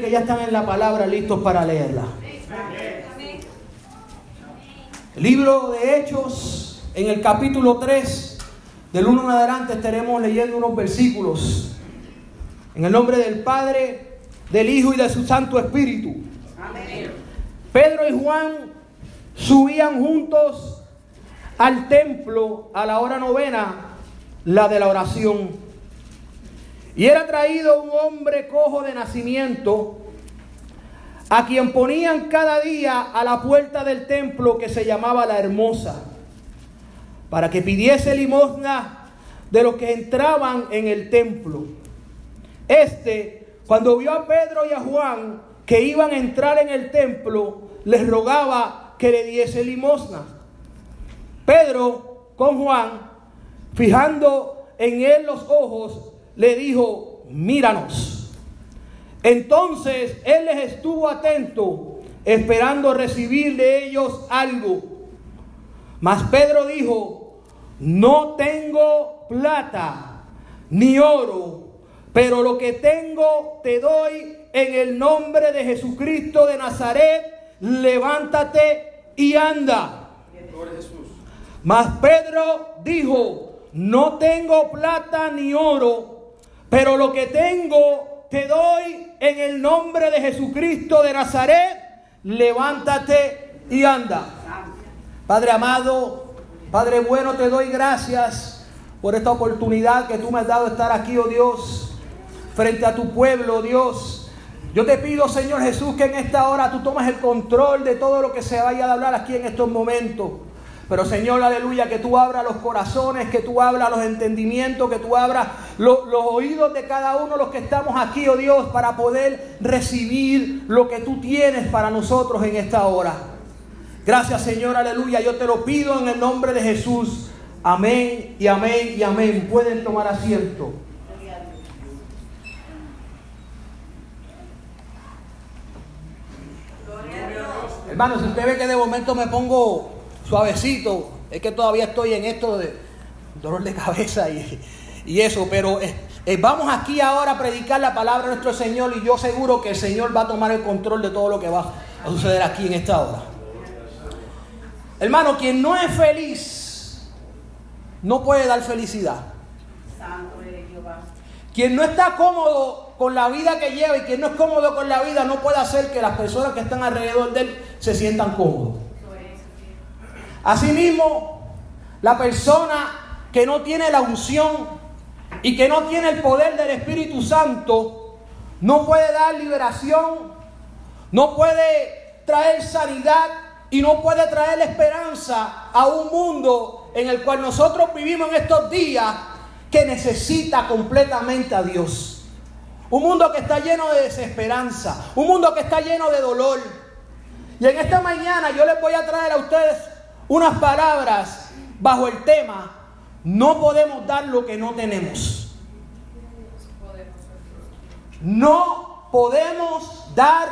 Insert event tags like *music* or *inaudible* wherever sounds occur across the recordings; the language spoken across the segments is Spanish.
Que ya están en la palabra listos para leerla. Libro de Hechos, en el capítulo 3, del 1 en adelante estaremos leyendo unos versículos. En el nombre del Padre, del Hijo y de su Santo Espíritu. Pedro y Juan subían juntos al templo a la hora novena, la de la oración. Y era traído un hombre cojo de nacimiento, a quien ponían cada día a la puerta del templo que se llamaba la Hermosa, para que pidiese limosna de los que entraban en el templo. Este, cuando vio a Pedro y a Juan que iban a entrar en el templo, les rogaba que le diese limosna. Pedro con Juan, fijando en él los ojos, le dijo, míranos. Entonces él les estuvo atento, esperando recibir de ellos algo. Mas Pedro dijo, no tengo plata ni oro, pero lo que tengo te doy en el nombre de Jesucristo de Nazaret, levántate y anda. Mas Pedro dijo, no tengo plata ni oro, pero lo que tengo te doy en el nombre de Jesucristo de Nazaret. Levántate y anda. Padre amado, Padre bueno, te doy gracias por esta oportunidad que tú me has dado de estar aquí, oh Dios, frente a tu pueblo, oh Dios. Yo te pido, Señor Jesús, que en esta hora tú tomes el control de todo lo que se vaya a hablar aquí en estos momentos. Pero Señor, aleluya, que tú abras los corazones, que tú abras los entendimientos, que tú abras los oídos de cada uno de los que estamos aquí, oh Dios, para poder recibir lo que tú tienes para nosotros en esta hora. Gracias Señor, aleluya. Yo te lo pido en el nombre de Jesús. Amén y amén y amén. Pueden tomar asiento. Hermano, si usted ve que de momento me pongo suavecito. Es que todavía estoy en esto de dolor de cabeza y, eso, pero eh, eh, vamos aquí ahora a predicar la palabra de nuestro Señor y yo seguro que el Señor va a tomar el control de todo lo que va a suceder aquí en esta hora. Hermano, quien no es feliz no puede dar felicidad. Quien no está cómodo con la vida que lleva y quien no es cómodo con la vida no puede hacer que las personas que están alrededor de él se sientan cómodos. Asimismo, la persona que no tiene la unción y que no tiene el poder del Espíritu Santo no puede dar liberación, no puede traer sanidad y no puede traer esperanza a un mundo en el cual nosotros vivimos en estos días que necesita completamente a Dios. Un mundo que está lleno de desesperanza, un mundo que está lleno de dolor. Y en esta mañana yo les voy a traer a ustedes unas palabras bajo el tema, no podemos dar lo que no tenemos. No podemos dar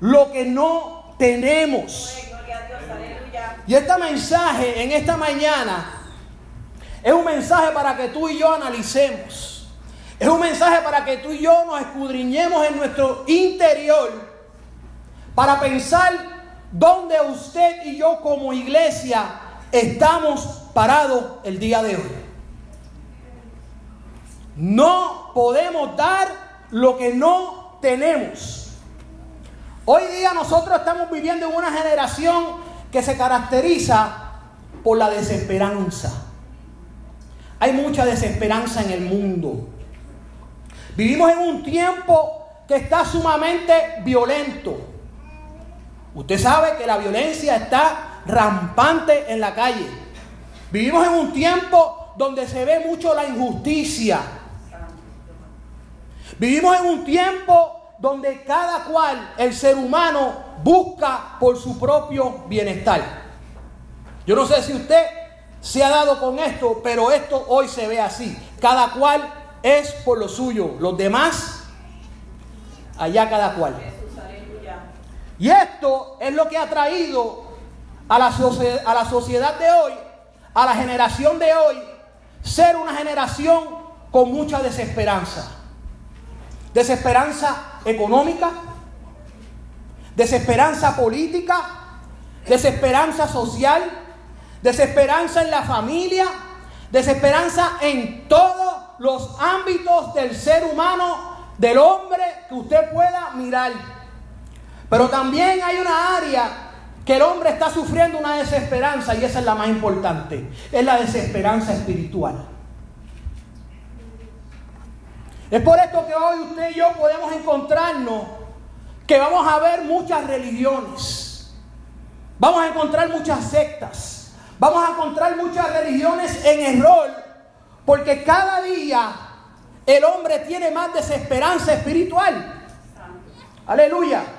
lo que no tenemos. Y este mensaje en esta mañana es un mensaje para que tú y yo analicemos. Es un mensaje para que tú y yo nos escudriñemos en nuestro interior para pensar donde usted y yo como iglesia estamos parados el día de hoy. No podemos dar lo que no tenemos. Hoy día nosotros estamos viviendo en una generación que se caracteriza por la desesperanza. Hay mucha desesperanza en el mundo. Vivimos en un tiempo que está sumamente violento. Usted sabe que la violencia está rampante en la calle. Vivimos en un tiempo donde se ve mucho la injusticia. Vivimos en un tiempo donde cada cual, el ser humano, busca por su propio bienestar. Yo no sé si usted se ha dado con esto, pero esto hoy se ve así. Cada cual es por lo suyo, los demás, allá cada cual. Y esto es lo que ha traído a la, sociedad de hoy, a la generación de hoy, ser una generación con mucha desesperanza. Desesperanza económica, desesperanza política, desesperanza social, desesperanza en la familia, desesperanza en todos los ámbitos del ser humano, del hombre que usted pueda mirar. Pero también hay una área que el hombre está sufriendo una desesperanza y esa es la más importante, es la desesperanza espiritual. Es por esto que hoy usted y yo podemos encontrarnos que vamos a ver muchas religiones, vamos a encontrar muchas sectas, vamos a encontrar muchas religiones en error, porque cada día el hombre tiene más desesperanza espiritual. Aleluya.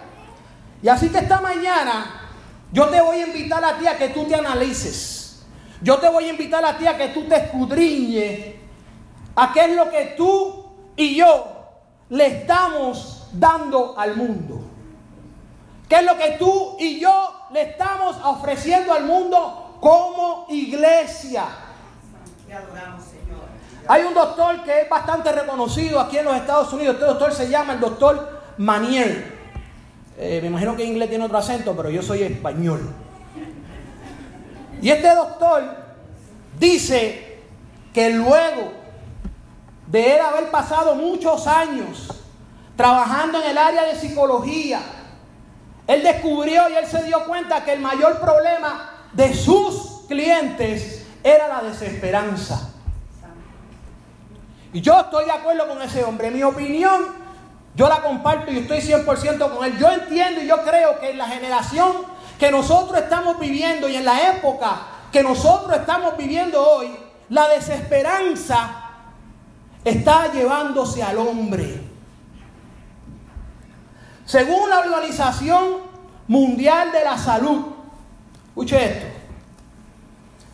Y así que esta mañana yo te voy a invitar a ti a que tú te analices. Yo te voy a invitar a ti a que tú te escudriñes a qué es lo que tú y yo le estamos dando al mundo. ¿Qué es lo que tú y yo le estamos ofreciendo al mundo como iglesia? Hay un doctor que es bastante reconocido aquí en los Estados Unidos. Este doctor se llama el doctor Manier. Eh, me imagino que inglés tiene otro acento, pero yo soy español. Y este doctor dice que luego de él haber pasado muchos años trabajando en el área de psicología, él descubrió y él se dio cuenta que el mayor problema de sus clientes era la desesperanza. Y yo estoy de acuerdo con ese hombre. Mi opinión yo la comparto y estoy 100% con él. Yo entiendo y yo creo que en la generación que nosotros estamos viviendo y en la época que nosotros estamos viviendo hoy, la desesperanza está llevándose al hombre. Según la Organización Mundial de la Salud, escuche esto,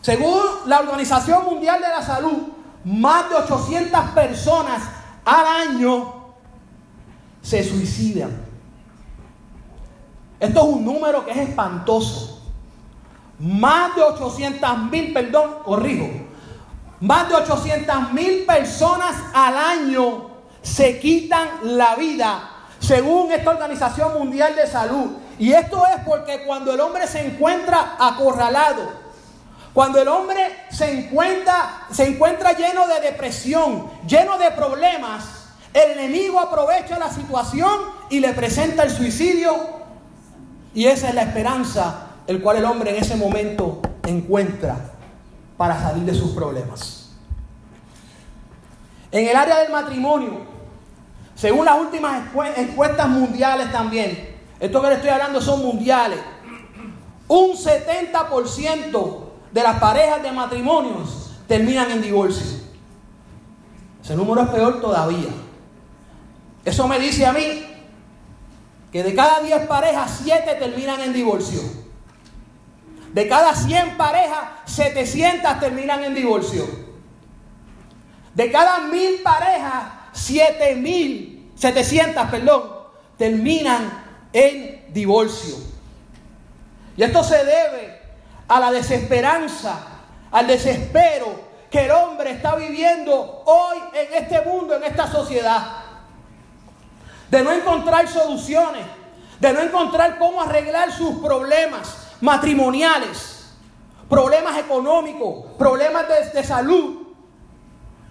según la Organización Mundial de la Salud, más de 800 personas al año se suicidan. Esto es un número que es espantoso. Más de 800 mil, perdón, corrijo, más de 800 mil personas al año se quitan la vida, según esta Organización Mundial de Salud. Y esto es porque cuando el hombre se encuentra acorralado, cuando el hombre se encuentra, se encuentra lleno de depresión, lleno de problemas, el enemigo aprovecha la situación y le presenta el suicidio. Y esa es la esperanza el cual el hombre en ese momento encuentra para salir de sus problemas. En el área del matrimonio, según las últimas encuestas mundiales también, esto que le estoy hablando son mundiales, un 70% de las parejas de matrimonios terminan en divorcio. Ese número es peor todavía. Eso me dice a mí que de cada 10 parejas, 7 terminan en divorcio. De cada 100 parejas, 700 terminan en divorcio. De cada 1000 parejas, 7700, perdón, terminan en divorcio. Y esto se debe a la desesperanza, al desespero que el hombre está viviendo hoy en este mundo, en esta sociedad de no encontrar soluciones, de no encontrar cómo arreglar sus problemas matrimoniales, problemas económicos, problemas de, salud,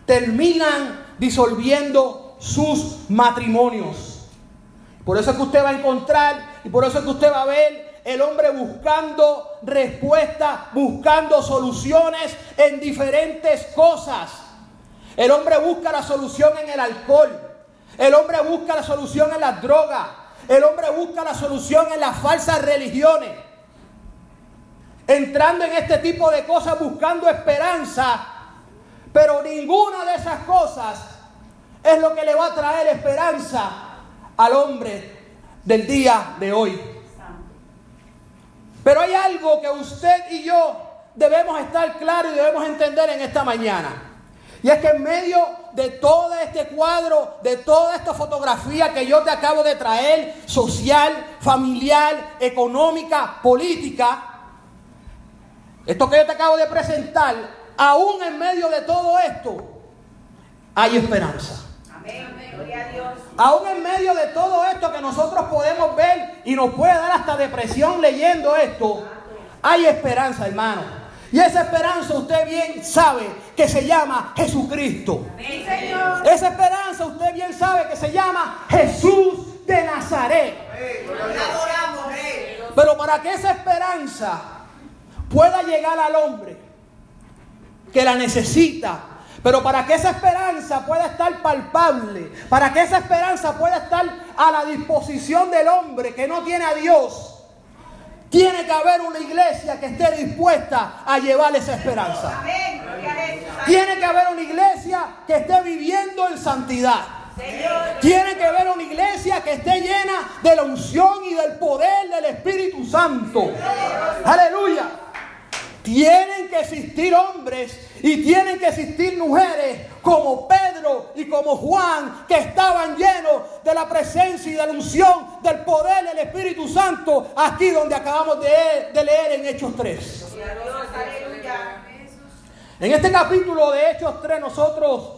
terminan disolviendo sus matrimonios. Por eso es que usted va a encontrar y por eso es que usted va a ver el hombre buscando respuestas, buscando soluciones en diferentes cosas. El hombre busca la solución en el alcohol. El hombre busca la solución en las drogas. El hombre busca la solución en las falsas religiones. entrando en este tipo de cosas buscando esperanza, pero ninguna de esas cosas es lo que le va a traer esperanza al hombre del día de hoy. Pero hay algo que usted y yo debemos estar claros y debemos entender en esta mañana. Y es que en medio de todo este cuadro, de toda esta fotografía que yo te acabo de traer, social, familiar, económica, política, esto que yo te acabo de presentar, aún en medio de todo esto, hay esperanza. Aún en medio de todo esto que nosotros podemos ver y nos puede dar hasta depresión leyendo esto, hay esperanza, hermano. Y esa esperanza usted bien sabe que se llama Jesucristo. Esa esperanza usted bien sabe que se llama Jesús de Nazaret. Pero para que esa esperanza pueda llegar al hombre que la necesita, pero para que esa esperanza pueda estar palpable, para que esa esperanza pueda estar a la disposición del hombre que no tiene a Dios, tiene que haber una iglesia que esté dispuesta a llevar esa esperanza. Tiene que haber una iglesia que esté viviendo en santidad. Tiene que haber una iglesia que esté llena de la unción y del poder del Espíritu Santo. Aleluya. Tienen que existir hombres y tienen que existir mujeres como Pedro y como Juan que estaban llenos de la presencia y de la unción del poder del Espíritu Santo aquí donde acabamos de, leer en Hechos 3. En este capítulo de Hechos 3 nosotros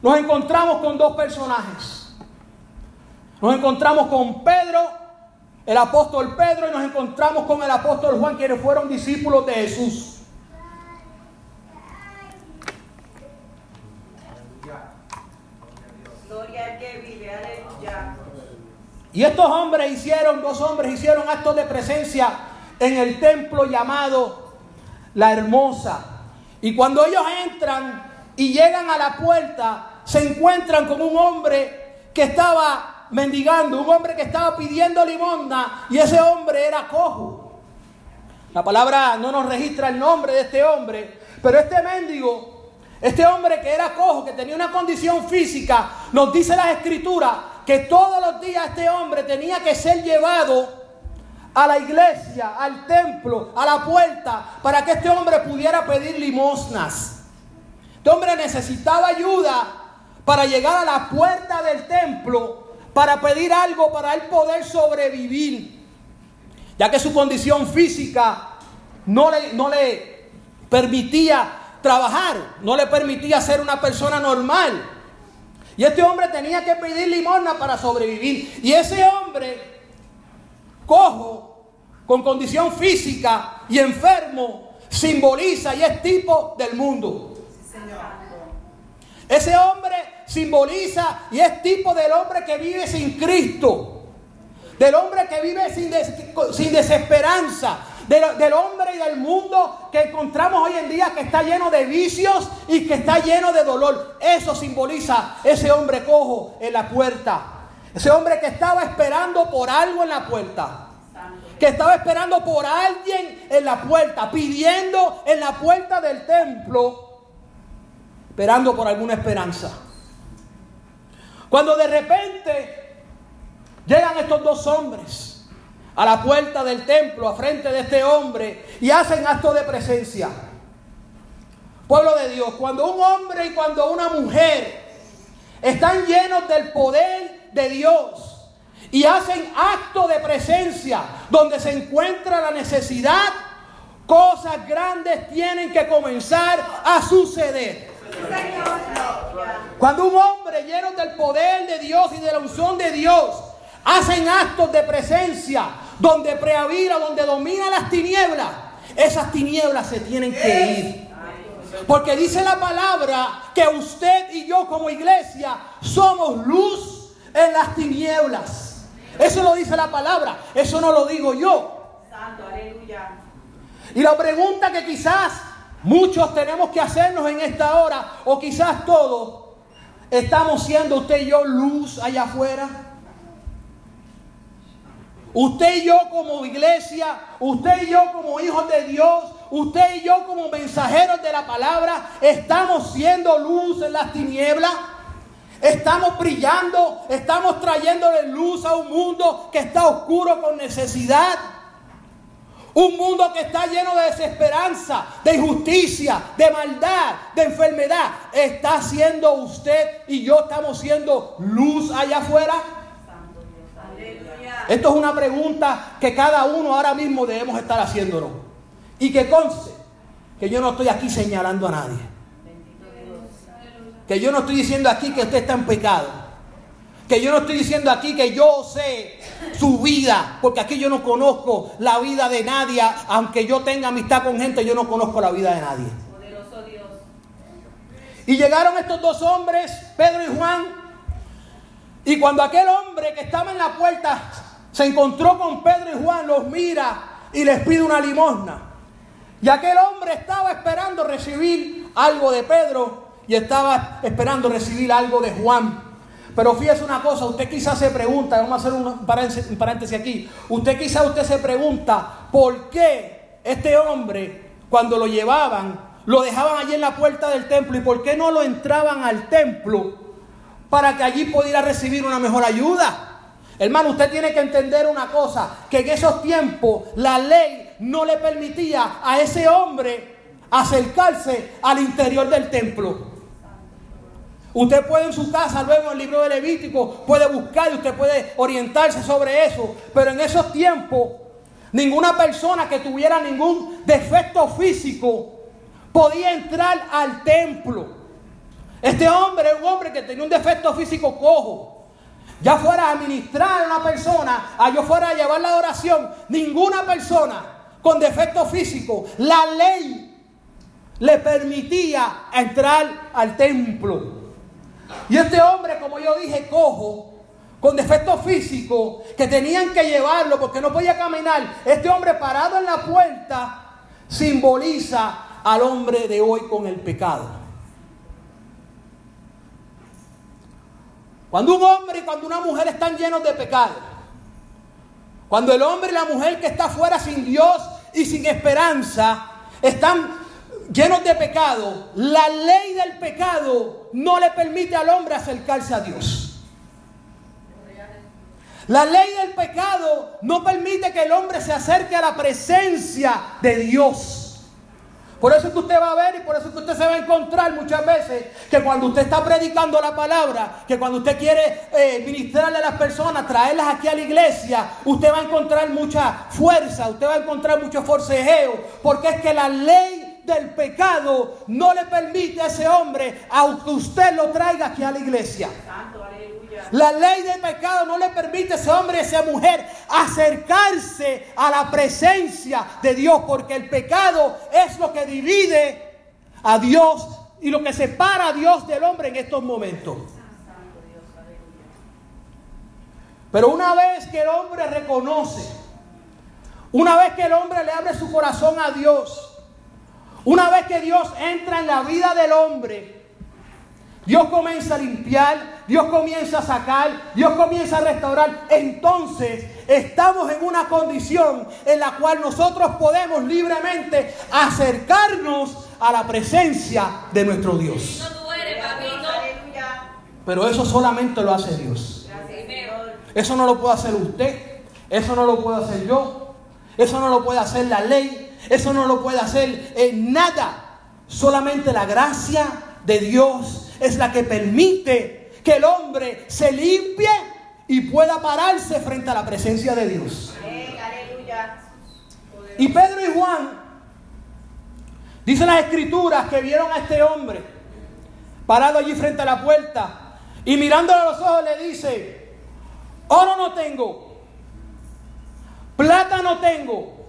nos encontramos con dos personajes. Nos encontramos con Pedro el apóstol Pedro y nos encontramos con el apóstol Juan, quienes fueron discípulos de Jesús. Y estos hombres hicieron, dos hombres hicieron actos de presencia en el templo llamado La Hermosa. Y cuando ellos entran y llegan a la puerta, se encuentran con un hombre que estaba mendigando, un hombre que estaba pidiendo limosna y ese hombre era cojo. La palabra no nos registra el nombre de este hombre, pero este mendigo, este hombre que era cojo, que tenía una condición física, nos dice la escritura que todos los días este hombre tenía que ser llevado a la iglesia, al templo, a la puerta, para que este hombre pudiera pedir limosnas. Este hombre necesitaba ayuda para llegar a la puerta del templo para pedir algo para él poder sobrevivir, ya que su condición física no le, no le permitía trabajar, no le permitía ser una persona normal. Y este hombre tenía que pedir limosna para sobrevivir. Y ese hombre, cojo, con condición física y enfermo, simboliza y es tipo del mundo. Ese hombre simboliza y es tipo del hombre que vive sin Cristo. Del hombre que vive sin, desesperanza. Del, hombre y del mundo que encontramos hoy en día que está lleno de vicios y que está lleno de dolor. Eso simboliza ese hombre cojo en la puerta. Ese hombre que estaba esperando por algo en la puerta. Que estaba esperando por alguien en la puerta. Pidiendo en la puerta del templo. Esperando por alguna esperanza. Cuando de repente llegan estos dos hombres a la puerta del templo, a frente de este hombre, y hacen acto de presencia. Pueblo de Dios, cuando un hombre y cuando una mujer están llenos del poder de Dios y hacen acto de presencia donde se encuentra la necesidad, cosas grandes tienen que comenzar a suceder. Cuando un hombre lleno del poder de Dios y de la unción de Dios hacen actos de presencia donde preavira, donde domina las tinieblas, esas tinieblas se tienen que ir. Porque dice la palabra que usted y yo como iglesia somos luz en las tinieblas. Eso lo dice la palabra, eso no lo digo yo. Santo, aleluya. Y la pregunta que quizás Muchos tenemos que hacernos en esta hora, o quizás todos, estamos siendo usted y yo luz allá afuera. Usted y yo como iglesia, usted y yo como hijos de Dios, usted y yo como mensajeros de la palabra, estamos siendo luz en las tinieblas. Estamos brillando, estamos trayéndole luz a un mundo que está oscuro con necesidad. Un mundo que está lleno de desesperanza, de injusticia, de maldad, de enfermedad. ¿Está siendo usted y yo estamos siendo luz allá afuera? Esto es una pregunta que cada uno ahora mismo debemos estar haciéndonos. Y que conste que yo no estoy aquí señalando a nadie. Que yo no estoy diciendo aquí que usted está en pecado. Que yo no estoy diciendo aquí que yo sé su vida, porque aquí yo no conozco la vida de nadie, aunque yo tenga amistad con gente, yo no conozco la vida de nadie. Y llegaron estos dos hombres, Pedro y Juan, y cuando aquel hombre que estaba en la puerta se encontró con Pedro y Juan, los mira y les pide una limosna. Y aquel hombre estaba esperando recibir algo de Pedro y estaba esperando recibir algo de Juan. Pero fíjese una cosa, usted quizás se pregunta, vamos a hacer un paréntesis aquí, usted quizás usted se pregunta por qué este hombre cuando lo llevaban, lo dejaban allí en la puerta del templo y por qué no lo entraban al templo para que allí pudiera recibir una mejor ayuda. Hermano, usted tiene que entender una cosa, que en esos tiempos la ley no le permitía a ese hombre acercarse al interior del templo. Usted puede en su casa, luego en el libro de Levítico, puede buscar y usted puede orientarse sobre eso. Pero en esos tiempos, ninguna persona que tuviera ningún defecto físico podía entrar al templo. Este hombre es un hombre que tenía un defecto físico cojo. Ya fuera a ministrar a una persona, a yo fuera a llevar la oración, ninguna persona con defecto físico, la ley le permitía entrar al templo. Y este hombre, como yo dije, cojo, con defecto físico, que tenían que llevarlo porque no podía caminar, este hombre parado en la puerta simboliza al hombre de hoy con el pecado. Cuando un hombre y cuando una mujer están llenos de pecado, cuando el hombre y la mujer que está fuera sin Dios y sin esperanza están llenos de pecado, la ley del pecado no le permite al hombre acercarse a Dios. La ley del pecado no permite que el hombre se acerque a la presencia de Dios. Por eso es que usted va a ver y por eso es que usted se va a encontrar muchas veces que cuando usted está predicando la palabra, que cuando usted quiere eh, ministrarle a las personas, traerlas aquí a la iglesia, usted va a encontrar mucha fuerza, usted va a encontrar mucho forcejeo, porque es que la ley del pecado no le permite a ese hombre, aunque usted lo traiga aquí a la iglesia. La ley del pecado no le permite a ese hombre a esa mujer acercarse a la presencia de Dios, porque el pecado es lo que divide a Dios y lo que separa a Dios del hombre en estos momentos. Pero una vez que el hombre reconoce, una vez que el hombre le abre su corazón a Dios, una vez que Dios entra en la vida del hombre, Dios comienza a limpiar, Dios comienza a sacar, Dios comienza a restaurar. Entonces estamos en una condición en la cual nosotros podemos libremente acercarnos a la presencia de nuestro Dios. Pero eso solamente lo hace Dios. Eso no lo puede hacer usted, eso no lo puedo hacer yo, eso no lo puede hacer la ley, eso no lo puede hacer en nada. Solamente la gracia de Dios es la que permite que el hombre se limpie y pueda pararse frente a la presencia de Dios. Y Pedro y Juan, dicen las escrituras que vieron a este hombre parado allí frente a la puerta y mirándole a los ojos le dice, oro no tengo, plata no tengo,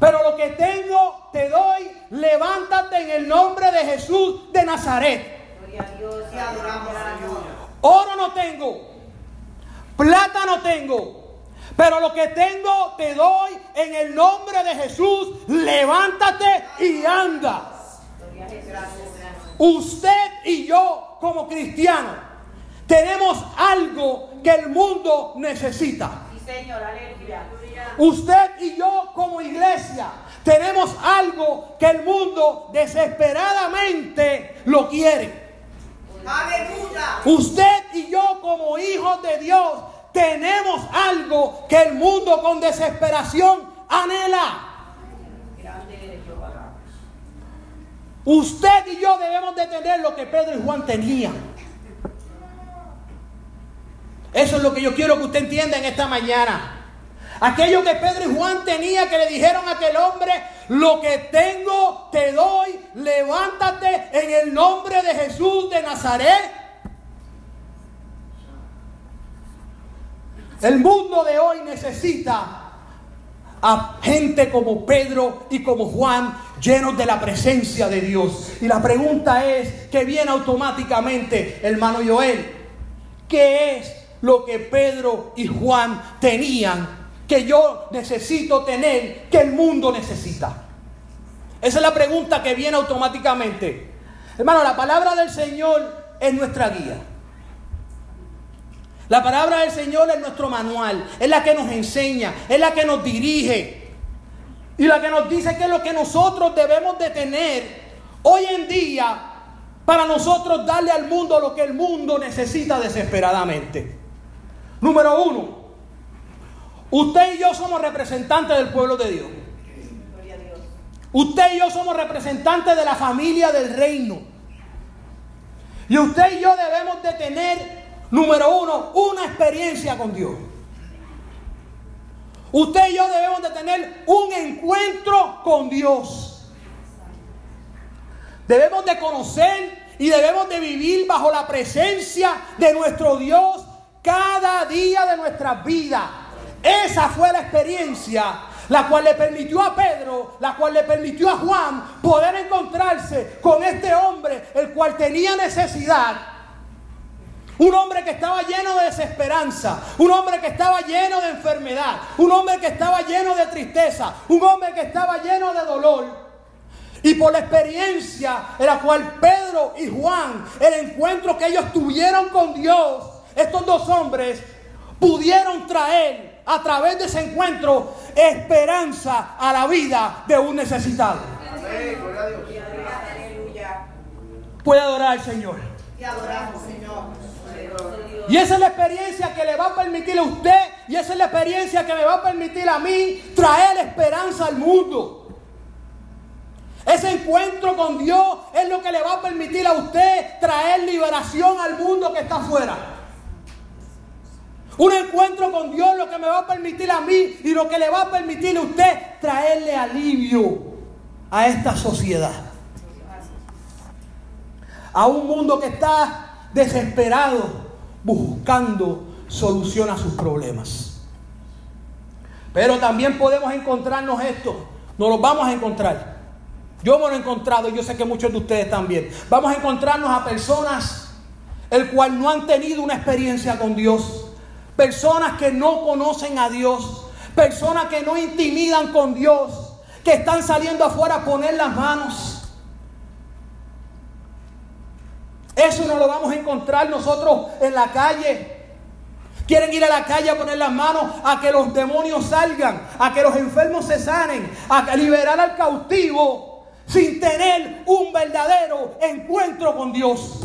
pero lo que tengo te doy, levántate en el nombre de Jesús de Nazaret. Oro no tengo, plata no tengo, pero lo que tengo te doy en el nombre de Jesús. Levántate y anda. Usted y yo como cristianos tenemos algo que el mundo necesita. Señor, aleluya. Usted y yo como iglesia tenemos algo que el mundo desesperadamente lo quiere. Aleluya. Usted y yo como hijos de Dios tenemos algo que el mundo con desesperación anhela. Usted y yo debemos de tener lo que Pedro y Juan tenían. Eso es lo que yo quiero que usted entienda en esta mañana. Aquello que Pedro y Juan tenían que le dijeron a aquel hombre, lo que tengo te doy, levántate en el nombre de Jesús de Nazaret. El mundo de hoy necesita a gente como Pedro y como Juan llenos de la presencia de Dios. Y la pregunta es, que viene automáticamente, hermano Joel, ¿qué es lo que Pedro y Juan tenían que yo necesito tener, que el mundo necesita? Esa es la pregunta que viene automáticamente. Hermano, la palabra del Señor es nuestra guía. La palabra del Señor es nuestro manual, es la que nos enseña, es la que nos dirige y la que nos dice que es lo que nosotros debemos de tener hoy en día para nosotros darle al mundo lo que el mundo necesita desesperadamente. Número uno, Usted y yo somos representantes del pueblo de Dios. Usted y yo somos representantes de la familia del reino. Y usted y yo debemos de tener, número uno, una experiencia con Dios. Usted y yo debemos de tener un encuentro con Dios. Debemos de conocer y debemos de vivir bajo la presencia de nuestro Dios cada día de nuestra vida. Esa fue la experiencia la cual le permitió a Pedro, la cual le permitió a Juan poder encontrarse con este hombre, el cual tenía necesidad. Un hombre que estaba lleno de desesperanza, un hombre que estaba lleno de enfermedad, un hombre que estaba lleno de tristeza, un hombre que estaba lleno de dolor. Y por la experiencia en la cual Pedro y Juan, el encuentro que ellos tuvieron con Dios, estos dos hombres pudieron traer a través de ese encuentro esperanza a la vida de un necesitado. Puede adorar al Señor. Y esa es la experiencia que le va a permitir a usted y esa es la experiencia que me va a permitir a mí traer esperanza al mundo. Ese encuentro con Dios es lo que le va a permitir a usted traer liberación al mundo que está afuera. Un encuentro con Dios lo que me va a permitir a mí y lo que le va a permitir a usted traerle alivio a esta sociedad. A un mundo que está desesperado buscando solución a sus problemas. Pero también podemos encontrarnos esto. Nos lo vamos a encontrar. Yo me lo he encontrado y yo sé que muchos de ustedes también. Vamos a encontrarnos a personas el cual no han tenido una experiencia con Dios personas que no conocen a Dios, personas que no intimidan con Dios, que están saliendo afuera a poner las manos. Eso no lo vamos a encontrar nosotros en la calle. Quieren ir a la calle a poner las manos a que los demonios salgan, a que los enfermos se sanen, a liberar al cautivo sin tener un verdadero encuentro con Dios.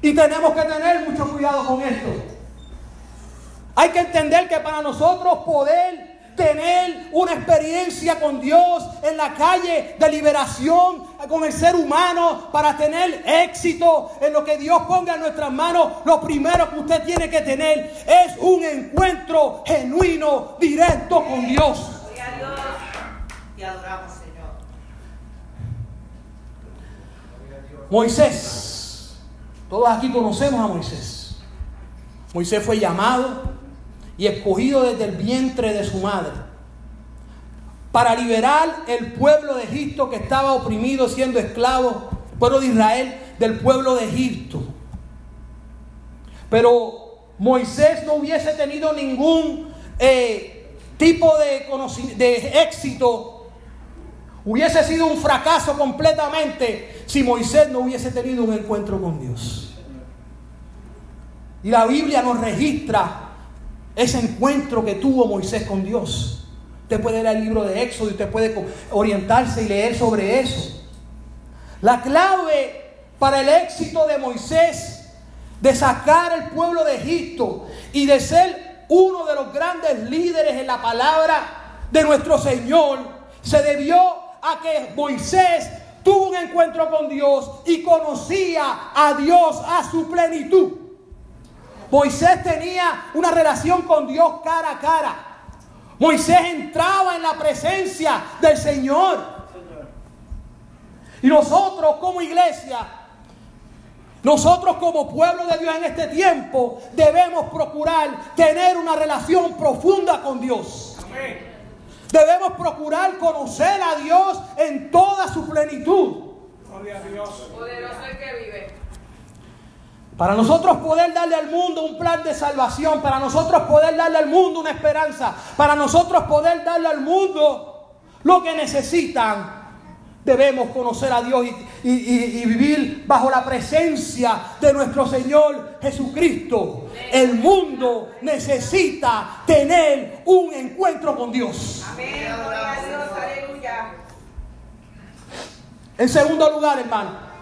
Y tenemos que tener mucho cuidado con esto. Hay que entender que para nosotros poder tener una experiencia con Dios en la calle de liberación con el ser humano, para tener éxito en lo que Dios ponga en nuestras manos, lo primero que usted tiene que tener es un encuentro genuino, directo con Dios. Te adoramos, Señor. Moisés, todos aquí conocemos a Moisés. Moisés fue llamado y escogido desde el vientre de su madre, para liberar el pueblo de Egipto que estaba oprimido siendo esclavo, pueblo de Israel del pueblo de Egipto. Pero Moisés no hubiese tenido ningún eh, tipo de, de éxito, hubiese sido un fracaso completamente si Moisés no hubiese tenido un encuentro con Dios. Y la Biblia nos registra ese encuentro que tuvo Moisés con Dios. Usted puede leer el libro de Éxodo y usted puede orientarse y leer sobre eso. La clave para el éxito de Moisés de sacar al pueblo de Egipto y de ser uno de los grandes líderes en la palabra de nuestro Señor se debió a que Moisés tuvo un encuentro con Dios y conocía a Dios a su plenitud. Moisés tenía una relación con Dios cara a cara. Moisés entraba en la presencia del Señor. Y nosotros como iglesia, nosotros como pueblo de Dios en este tiempo, debemos procurar tener una relación profunda con Dios. Debemos procurar conocer a Dios en toda su plenitud. Poderoso el que vive. Para nosotros poder darle al mundo un plan de salvación, para nosotros poder darle al mundo una esperanza, para nosotros poder darle al mundo lo que necesitan, debemos conocer a Dios y, y, vivir bajo la presencia de nuestro Señor Jesucristo. El mundo necesita tener un encuentro con Dios. Amén. En segundo lugar, hermano.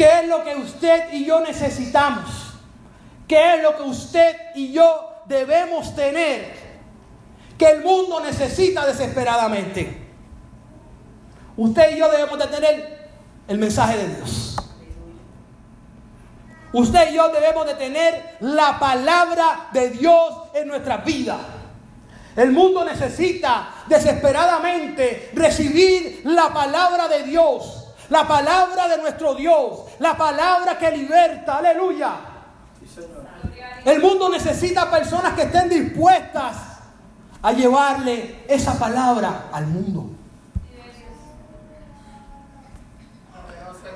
¿Qué es lo que usted y yo necesitamos? ¿Qué es lo que usted y yo debemos tener? Que el mundo necesita desesperadamente. Usted y yo debemos de tener el mensaje de Dios. Usted y yo debemos de tener la palabra de Dios en nuestra vida. El mundo necesita desesperadamente recibir la palabra de Dios la palabra de nuestro Dios, la palabra que liberta, aleluya. El mundo necesita personas que estén dispuestas a llevarle esa palabra al mundo.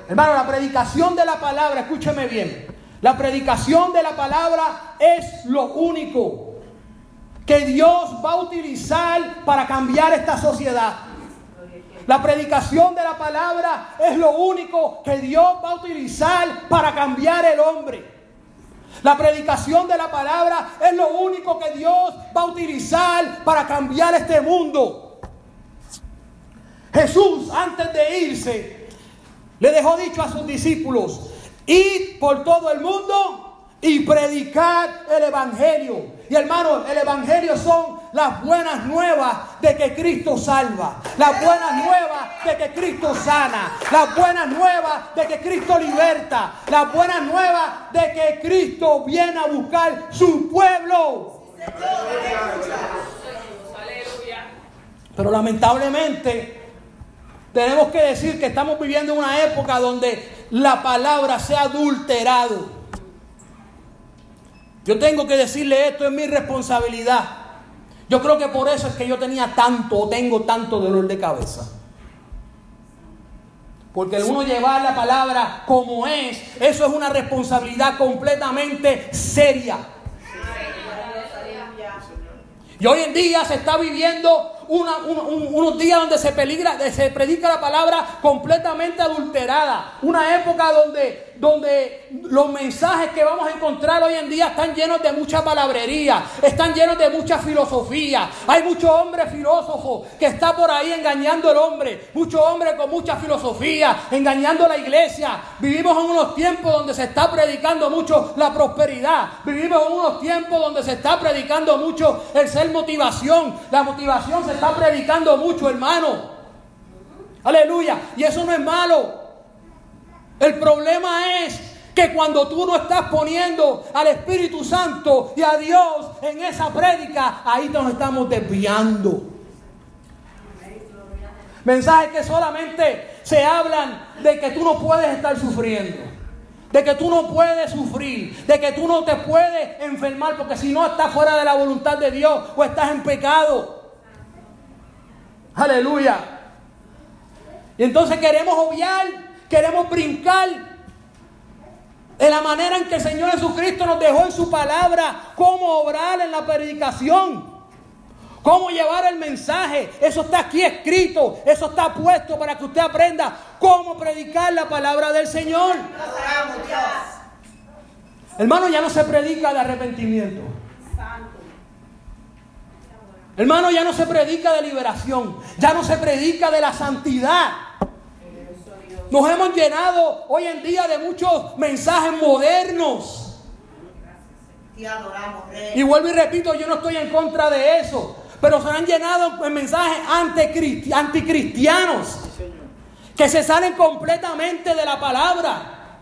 Hermano, la predicación de la palabra, escúcheme bien, la predicación de la palabra es lo único que Dios va a utilizar para cambiar esta sociedad. La predicación de la palabra es lo único que Dios va a utilizar para cambiar el hombre. La predicación de la palabra es lo único que Dios va a utilizar para cambiar este mundo. Jesús, antes de irse, le dejó dicho a sus discípulos, id por todo el mundo y predicar el Evangelio. Y hermano, el Evangelio son las buenas nuevas de que Cristo salva, las buenas nuevas de que Cristo sana, las buenas nuevas de que Cristo liberta, las buenas nuevas de que Cristo viene a buscar su pueblo. Pero lamentablemente tenemos que decir que estamos viviendo en una época donde la palabra se ha adulterado. Yo tengo que decirle esto, es mi responsabilidad. Yo creo que por eso es que yo tenía tanto o tengo tanto dolor de cabeza. Porque el uno llevar la palabra como es, eso es una responsabilidad completamente seria. Y hoy en día se está viviendo unos días donde se, peligra, se predica la palabra completamente adulterada. Una época donde, donde los mensajes que vamos a encontrar hoy en día están llenos de mucha palabrería, están llenos de mucha filosofía. Hay mucho hombre filósofo que está por ahí engañando al hombre, mucho hombre con mucha filosofía, engañando a la iglesia. Vivimos en unos tiempos donde se está predicando mucho la prosperidad. Vivimos en unos tiempos donde se está predicando mucho el ser motivación. La motivación se está predicando mucho, hermano. Aleluya. Y eso no es malo. El problema es que cuando tú no estás poniendo al Espíritu Santo y a Dios en esa prédica, ahí nos estamos desviando. Mensajes que solamente se hablan de que tú no puedes estar sufriendo, de que tú no puedes sufrir, de que tú no te puedes enfermar, porque si no estás fuera de la voluntad de Dios o estás en pecado. Aleluya. Y entonces queremos obviar, queremos brincar en la manera en que el Señor Jesucristo nos dejó en su palabra cómo obrar en la predicación. Cómo llevar el mensaje. Eso está aquí escrito. Eso está puesto para que usted aprenda cómo predicar la palabra del Señor. Hermano, ya no se predica de arrepentimiento. Hermano, ya no se predica de liberación, ya no se predica de la santidad. Nos hemos llenado hoy en día de muchos mensajes modernos. Y vuelvo y repito, yo no estoy en contra de eso, pero se han llenado de mensajes anticristianos que se salen completamente de la palabra.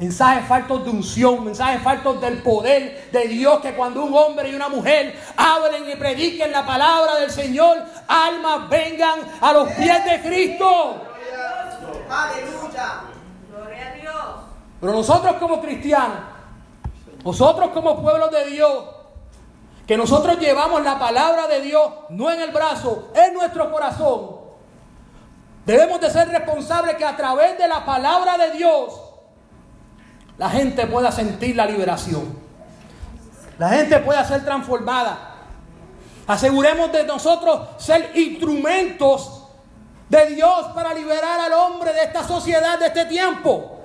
Mensajes faltos de unción, mensajes faltos del poder de Dios, que cuando un hombre y una mujer hablen y prediquen la palabra del Señor, almas vengan a los pies de Cristo. Aleluya. Gloria a Dios. Pero nosotros como cristianos, nosotros como pueblo de Dios, que nosotros llevamos la palabra de Dios no en el brazo, en nuestro corazón, debemos de ser responsables que a través de la palabra de Dios, la gente pueda sentir la liberación. La gente pueda ser transformada. Aseguremos de nosotros ser instrumentos de Dios para liberar al hombre de esta sociedad, de este tiempo.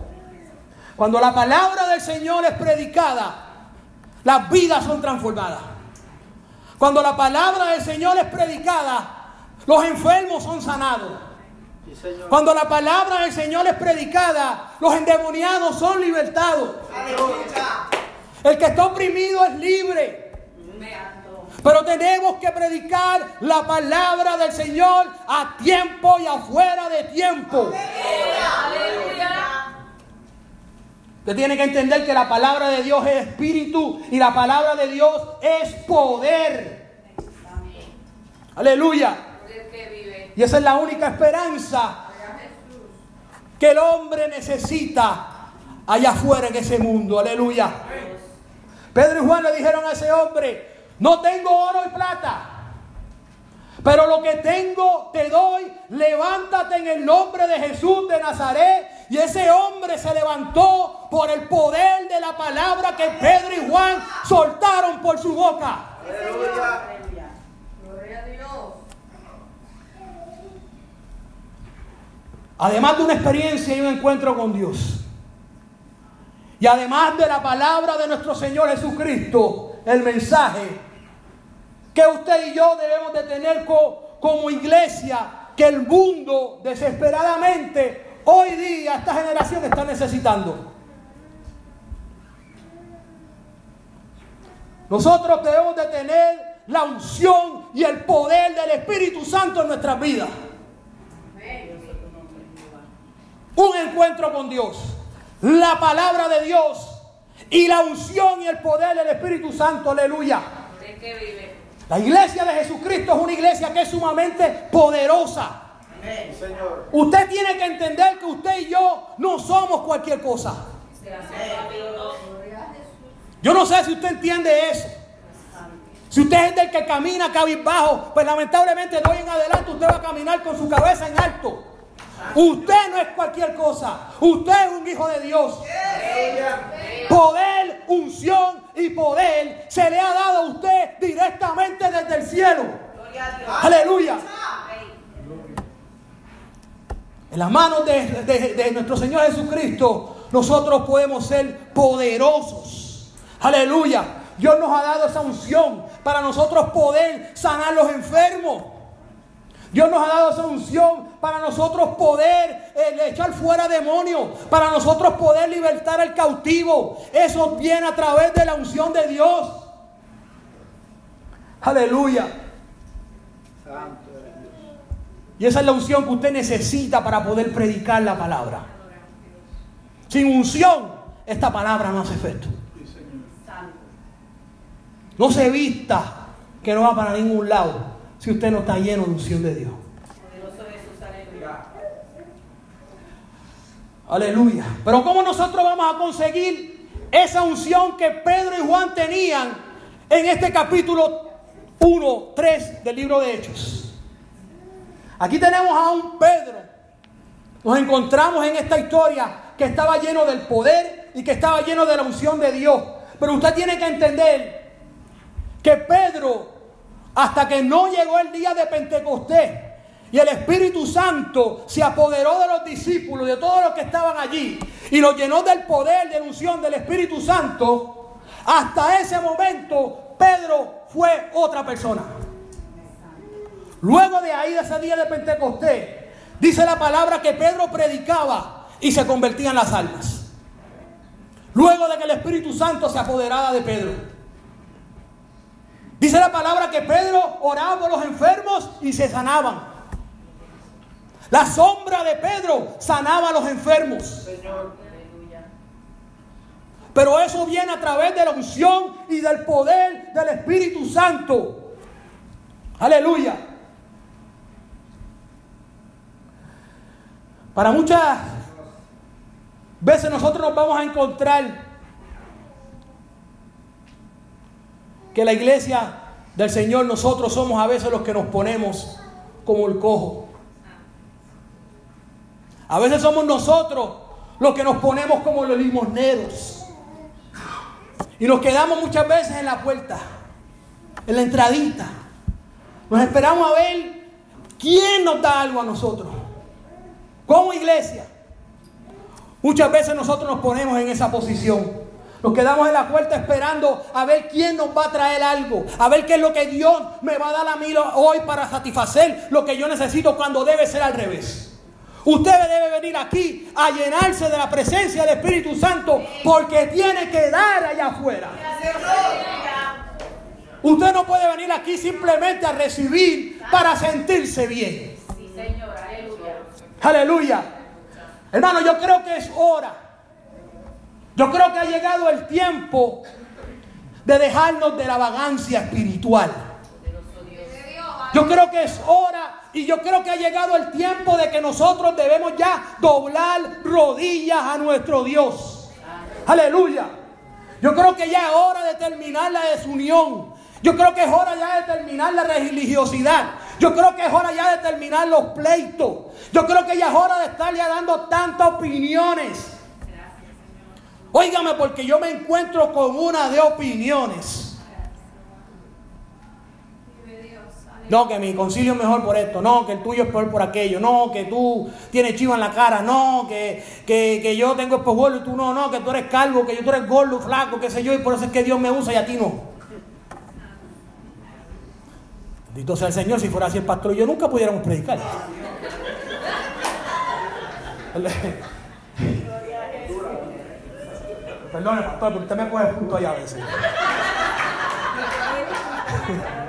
Cuando la palabra del Señor es predicada, las vidas son transformadas. Cuando la palabra del Señor es predicada, los enfermos son sanados. Cuando la palabra del Señor es predicada, los endemoniados son libertados. El que está oprimido es libre. Pero tenemos que predicar la palabra del Señor a tiempo y afuera de tiempo. Usted tiene que entender que la palabra de Dios es espíritu y la palabra de Dios es poder. Aleluya. Y esa es la única esperanza que el hombre necesita allá afuera en ese mundo. Aleluya. Pedro y Juan le dijeron a ese hombre, no tengo oro y plata. Pero lo que tengo te doy, levántate en el nombre de Jesús de Nazaret. Y ese hombre se levantó por el poder de la palabra que Pedro y Juan soltaron por su boca. Aleluya. Además de una experiencia y un encuentro con Dios. Y además de la palabra de nuestro Señor Jesucristo, el mensaje que usted y yo debemos de tener como iglesia, que el mundo desesperadamente hoy día, esta generación está necesitando. Nosotros debemos de tener la unción y el poder del Espíritu Santo en nuestras vidas. un encuentro con Dios, la palabra de Dios y la unción y el poder del Espíritu Santo, aleluya. La iglesia de Jesucristo es una iglesia que es sumamente poderosa. Usted tiene que entender que usted y yo no somos cualquier cosa. Yo no sé si usted entiende eso. Si usted es del que camina cabizbajo, pues lamentablemente de hoy en adelante usted va a caminar con su cabeza en alto. Usted no es cualquier cosa. Usted es un hijo de Dios. Poder, unción y poder se le ha dado a usted directamente desde el cielo. Aleluya. En las manos de, de, nuestro Señor Jesucristo, nosotros podemos ser poderosos. Aleluya. Dios nos ha dado esa unción para nosotros poder sanar los enfermos. Dios nos ha dado esa unción para nosotros poder eh, echar fuera demonios, para nosotros poder libertar al cautivo. Eso viene a través de la unción de Dios. Aleluya. Y esa es la unción que usted necesita para poder predicar la palabra. Sin unción, esta palabra no hace efecto. No se vista que no va para ningún lado si usted no está lleno de unción de Dios. Aleluya. Pero ¿cómo nosotros vamos a conseguir esa unción que Pedro y Juan tenían en este capítulo 1, 3 del libro de Hechos? Aquí tenemos a un Pedro. Nos encontramos en esta historia que estaba lleno del poder y que estaba lleno de la unción de Dios. Pero usted tiene que entender que Pedro hasta que no llegó el día de Pentecostés Y el Espíritu Santo se apoderó de los discípulos, de todos los que estaban allí, y los llenó del poder, de la unción del Espíritu Santo. Hasta ese momento, Pedro fue otra persona. Luego de ahí, de ese día de Pentecostés, dice la palabra que Pedro predicaba y se convertía en las almas. Luego de que el Espíritu Santo se apoderaba de Pedro. Dice la palabra que Pedro oraba por los enfermos y se sanaban. La sombra de Pedro sanaba a los enfermos. Pero eso viene a través de la unción y del poder del Espíritu Santo. Aleluya. Para muchas veces nosotros nos vamos a encontrar que la iglesia del Señor nosotros somos a veces los que nos ponemos como el cojo. A veces somos nosotros los que nos ponemos como los limosneros. Y nos quedamos muchas veces en la puerta, en la entradita. Nos esperamos a ver quién nos da algo a nosotros. Como iglesia. Muchas veces nosotros nos ponemos en esa posición. Nos quedamos en la puerta esperando a ver quién nos va a traer algo, a ver qué es lo que Dios me va a dar a mí hoy para satisfacer lo que yo necesito cuando debe ser al revés. Usted debe venir aquí a llenarse de la presencia del Espíritu Santo porque tiene que dar allá afuera. Usted no puede venir aquí simplemente a recibir para sentirse bien. Aleluya. Aleluya. Hermano, yo creo que es hora. Yo creo que ha llegado el tiempo de dejarnos de la vagancia espiritual. Yo creo que es hora y yo creo que ha llegado el tiempo de que nosotros debemos ya doblar rodillas a nuestro Dios. Aleluya. Yo creo que ya es hora de terminar la desunión. Yo creo que es hora ya de terminar la religiosidad. Yo creo que es hora ya de terminar los pleitos. Yo creo que ya es hora de estar ya dando tantas opiniones. Óigame, porque yo me encuentro con una de opiniones. No, que mi concilio es mejor por esto. No, que el tuyo es peor por aquello. No, que tú tienes chivo en la cara. No, que, que, yo tengo espejuelo y tú no. No, que tú eres calvo, que yo tú eres gordo, flaco, qué sé yo. Y por eso es que Dios me usa y a ti no. Bendito sea el Señor. Si fuera así el pastor, yo nunca pudiéramos predicar. Perdone, pastor, pero usted me puede punto allá a veces. *laughs*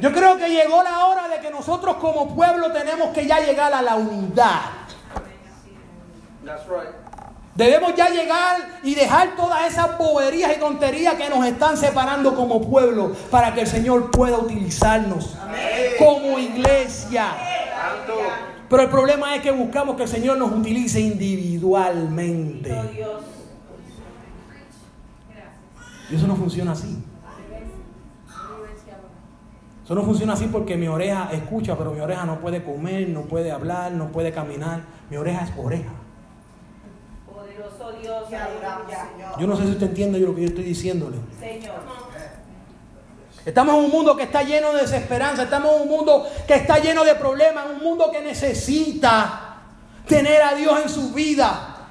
Yo creo que llegó la hora de que nosotros como pueblo tenemos que ya llegar a la unidad. Debemos ya llegar y dejar todas esas boberías y tonterías que nos están separando como pueblo para que el Señor pueda utilizarnos como iglesia. Pero el problema es que buscamos que el Señor nos utilice individualmente. Y eso no funciona así. Eso no funciona así porque mi oreja escucha, pero mi oreja no puede comer, no puede hablar, no puede caminar. Mi oreja es oreja. Poderoso Dios, Yo no sé si usted entiende lo que yo estoy diciéndole. Señor. Estamos en un mundo que está lleno de desesperanza, estamos en un mundo que está lleno de problemas, un mundo que necesita tener a Dios en su vida.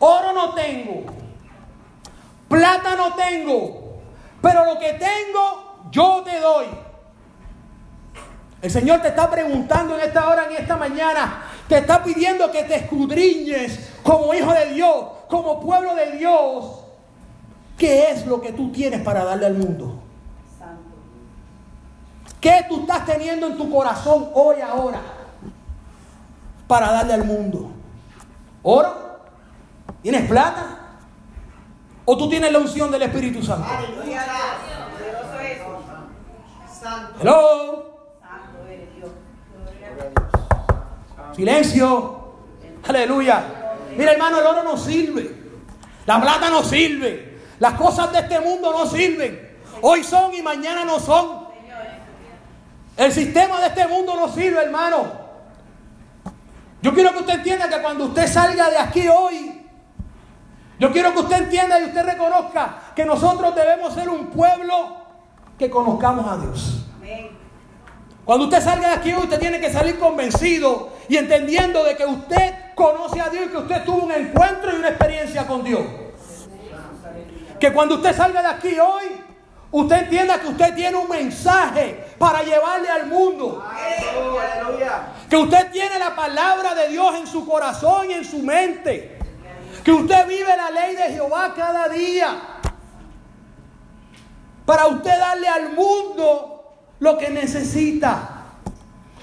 Oro no tengo, Plata no tengo, pero lo que tengo yo te doy. El Señor te está preguntando en esta hora, en esta mañana, te está pidiendo que te escudriñes como hijo de Dios, como pueblo de Dios. ¿Qué es lo que tú tienes para darle al mundo? ¿Qué tú estás teniendo en tu corazón hoy ahora para darle al mundo? ¿Oro? ¿Tienes plata? ¿O tú tienes la unción del Espíritu Santo? Hello. Silencio. Aleluya. Mira hermano, el oro no sirve. La plata no sirve. Las cosas de este mundo no sirven. Hoy son y mañana no son. El sistema de este mundo no sirve, hermano. Yo quiero que usted entienda que cuando usted salga de aquí hoy, yo quiero que usted entienda y usted reconozca que nosotros debemos ser un pueblo que conozcamos a Dios. Cuando usted salga de aquí, usted tiene que salir convencido y entendiendo de que usted conoce a Dios y que usted tuvo un encuentro y una experiencia con Dios. Que cuando usted salga de aquí hoy, usted entienda que usted tiene un mensaje para llevarle al mundo. Que usted tiene la palabra de Dios en su corazón y en su mente. Que usted vive la ley de Jehová cada día. Para usted darle al mundo lo que necesita.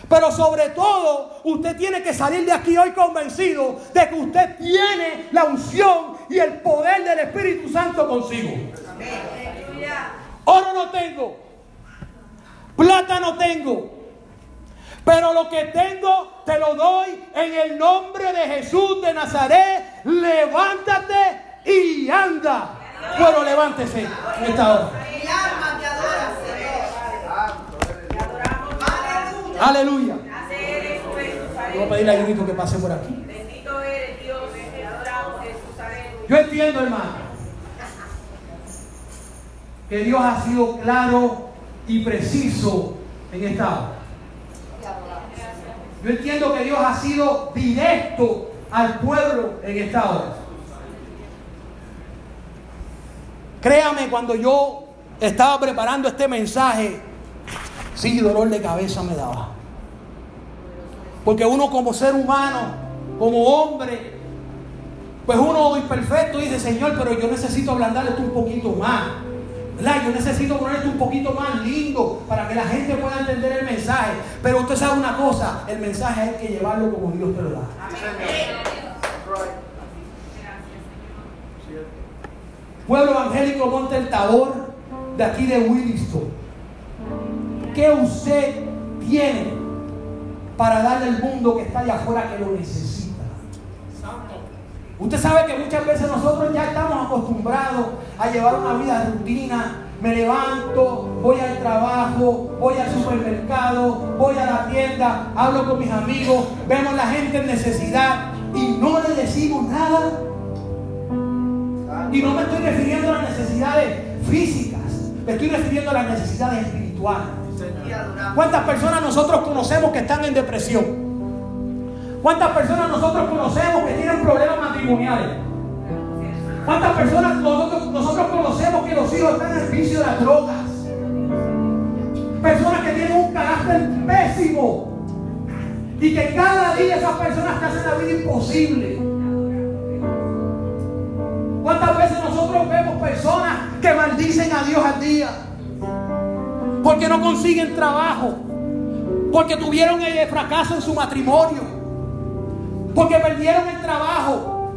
Pero sobre todo, usted tiene que salir de aquí hoy convencido de que usted tiene la unción y el poder del Espíritu Santo consigo. Oro no tengo, plata no tengo, pero lo que tengo te lo doy en el nombre de Jesús de Nazaret. Levántate y anda. Bueno, levántese en esta hora. Aleluya. Voy a pedirle a Junito que pase por aquí. Bendito eres Dios. Yo entiendo, hermano, que Dios ha sido claro y preciso en esta hora. Yo entiendo que Dios ha sido directo al pueblo en esta hora. Créame, cuando yo estaba preparando este mensaje, sí, dolor de cabeza me daba. Porque uno como ser humano, como hombre, pues uno imperfecto dice, Señor, pero yo necesito ablandarle esto un poquito más. Yo necesito poner esto un poquito más lindo para que la gente pueda entender el mensaje. Pero usted sabe una cosa, el mensaje hay que llevarlo como Dios te lo da. Pueblo evangélico Monte el Tabor, de aquí de Williston. ¿Qué usted tiene para darle al mundo que está allá afuera que lo necesita? Usted sabe que muchas veces nosotros ya estamos acostumbrados a llevar una vida rutina. Me levanto, voy al trabajo, voy al supermercado, voy a la tienda, hablo con mis amigos, vemos la gente en necesidad y no le decimos nada. Y no me estoy refiriendo a las necesidades físicas, me estoy refiriendo a las necesidades espirituales. ¿Cuántas personas nosotros conocemos que están en depresión? ¿Cuántas personas nosotros conocemos que tienen problemas matrimoniales? ¿Cuántas personas nosotros, nosotros conocemos que los hijos están en el vicio de las drogas? Personas que tienen un carácter pésimo y que cada día esas personas te hacen la vida imposible. ¿Cuántas veces nosotros vemos personas que maldicen a Dios al día? Porque no consiguen trabajo. Porque tuvieron el fracaso en su matrimonio. Porque perdieron el trabajo.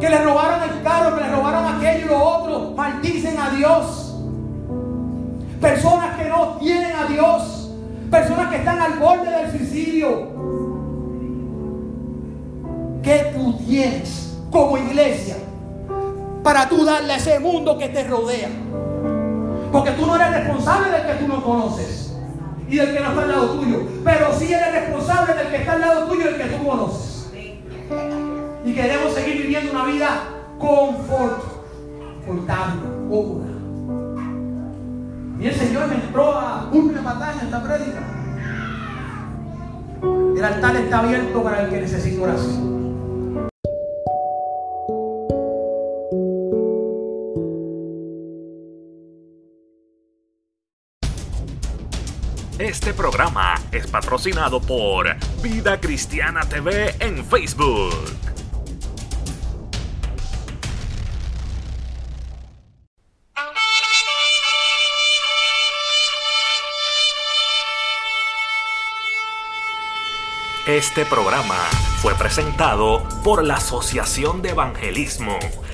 Que le robaron el carro, que le robaron aquello y lo otro. Maldicen a Dios. Personas que no tienen a Dios. Personas que están al borde del suicidio. ¿Qué tú tienes como iglesia para tú darle a ese mundo que te rodea? Porque tú no eres responsable del que tú no conoces y del que no está al lado tuyo. Pero sí eres responsable del que está al lado tuyo y del que tú conoces. Y queremos seguir viviendo una vida confort, confortable, cómoda. Y el Señor me entró a una batalla en esta prédica. El altar está abierto para el que necesite oración. Este programa es patrocinado por Vida Cristiana TV en Facebook. Este programa fue presentado por la Asociación de Evangelismo.